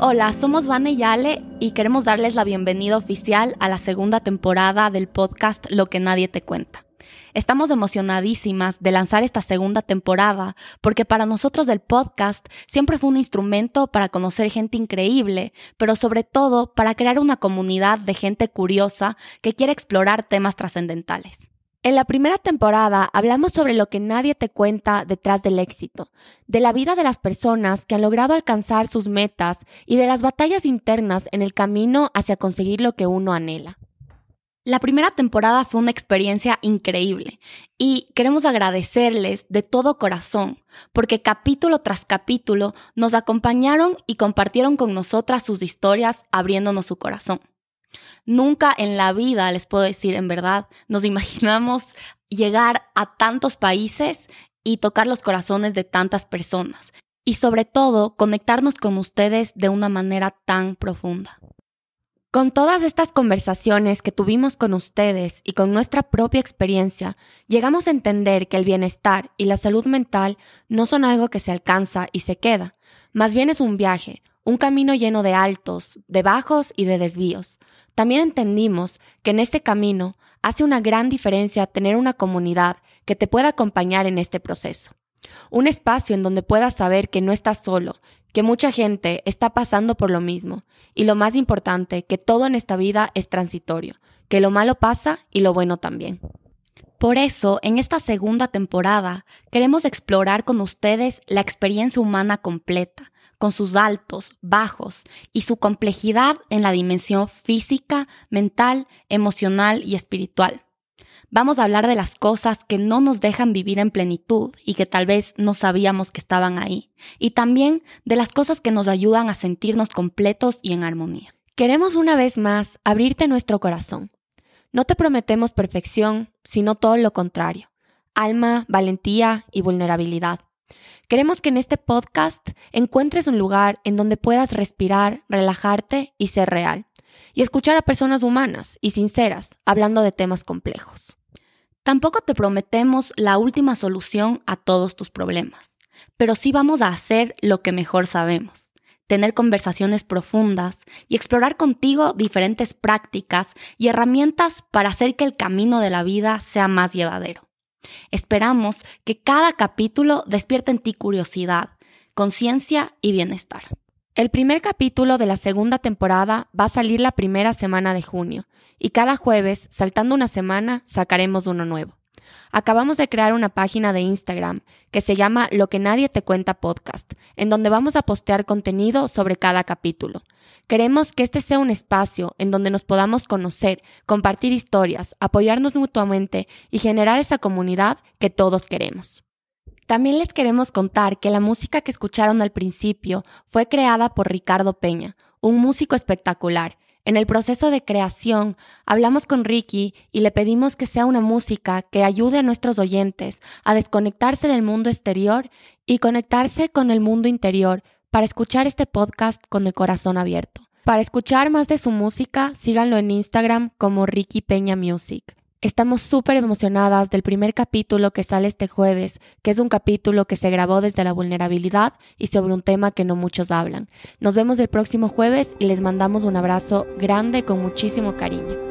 Hola, somos Vane y Ale y queremos darles la bienvenida oficial a la segunda temporada del podcast Lo que nadie te cuenta. Estamos emocionadísimas de lanzar esta segunda temporada porque para nosotros el podcast siempre fue un instrumento para conocer gente increíble, pero sobre todo para crear una comunidad de gente curiosa que quiere explorar temas trascendentales. En la primera temporada hablamos sobre lo que nadie te cuenta detrás del éxito, de la vida de las personas que han logrado alcanzar sus metas y de las batallas internas en el camino hacia conseguir lo que uno anhela. La primera temporada fue una experiencia increíble y queremos agradecerles de todo corazón porque capítulo tras capítulo nos acompañaron y compartieron con nosotras sus historias abriéndonos su corazón. Nunca en la vida, les puedo decir en verdad, nos imaginamos llegar a tantos países y tocar los corazones de tantas personas. Y sobre todo, conectarnos con ustedes de una manera tan profunda. Con todas estas conversaciones que tuvimos con ustedes y con nuestra propia experiencia, llegamos a entender que el bienestar y la salud mental no son algo que se alcanza y se queda, más bien es un viaje, un camino lleno de altos, de bajos y de desvíos. También entendimos que en este camino hace una gran diferencia tener una comunidad que te pueda acompañar en este proceso. Un espacio en donde puedas saber que no estás solo, que mucha gente está pasando por lo mismo y lo más importante, que todo en esta vida es transitorio, que lo malo pasa y lo bueno también. Por eso, en esta segunda temporada, queremos explorar con ustedes la experiencia humana completa, con sus altos, bajos y su complejidad en la dimensión física, mental, emocional y espiritual. Vamos a hablar de las cosas que no nos dejan vivir en plenitud y que tal vez no sabíamos que estaban ahí, y también de las cosas que nos ayudan a sentirnos completos y en armonía. Queremos una vez más abrirte nuestro corazón. No te prometemos perfección, sino todo lo contrario, alma, valentía y vulnerabilidad. Queremos que en este podcast encuentres un lugar en donde puedas respirar, relajarte y ser real, y escuchar a personas humanas y sinceras hablando de temas complejos. Tampoco te prometemos la última solución a todos tus problemas, pero sí vamos a hacer lo que mejor sabemos, tener conversaciones profundas y explorar contigo diferentes prácticas y herramientas para hacer que el camino de la vida sea más llevadero. Esperamos que cada capítulo despierte en ti curiosidad, conciencia y bienestar. El primer capítulo de la segunda temporada va a salir la primera semana de junio y cada jueves, saltando una semana, sacaremos uno nuevo. Acabamos de crear una página de Instagram que se llama Lo que nadie te cuenta podcast, en donde vamos a postear contenido sobre cada capítulo. Queremos que este sea un espacio en donde nos podamos conocer, compartir historias, apoyarnos mutuamente y generar esa comunidad que todos queremos. También les queremos contar que la música que escucharon al principio fue creada por Ricardo Peña, un músico espectacular, en el proceso de creación, hablamos con Ricky y le pedimos que sea una música que ayude a nuestros oyentes a desconectarse del mundo exterior y conectarse con el mundo interior para escuchar este podcast con el corazón abierto. Para escuchar más de su música, síganlo en Instagram como Ricky Peña Music. Estamos súper emocionadas del primer capítulo que sale este jueves, que es un capítulo que se grabó desde la vulnerabilidad y sobre un tema que no muchos hablan. Nos vemos el próximo jueves y les mandamos un abrazo grande con muchísimo cariño.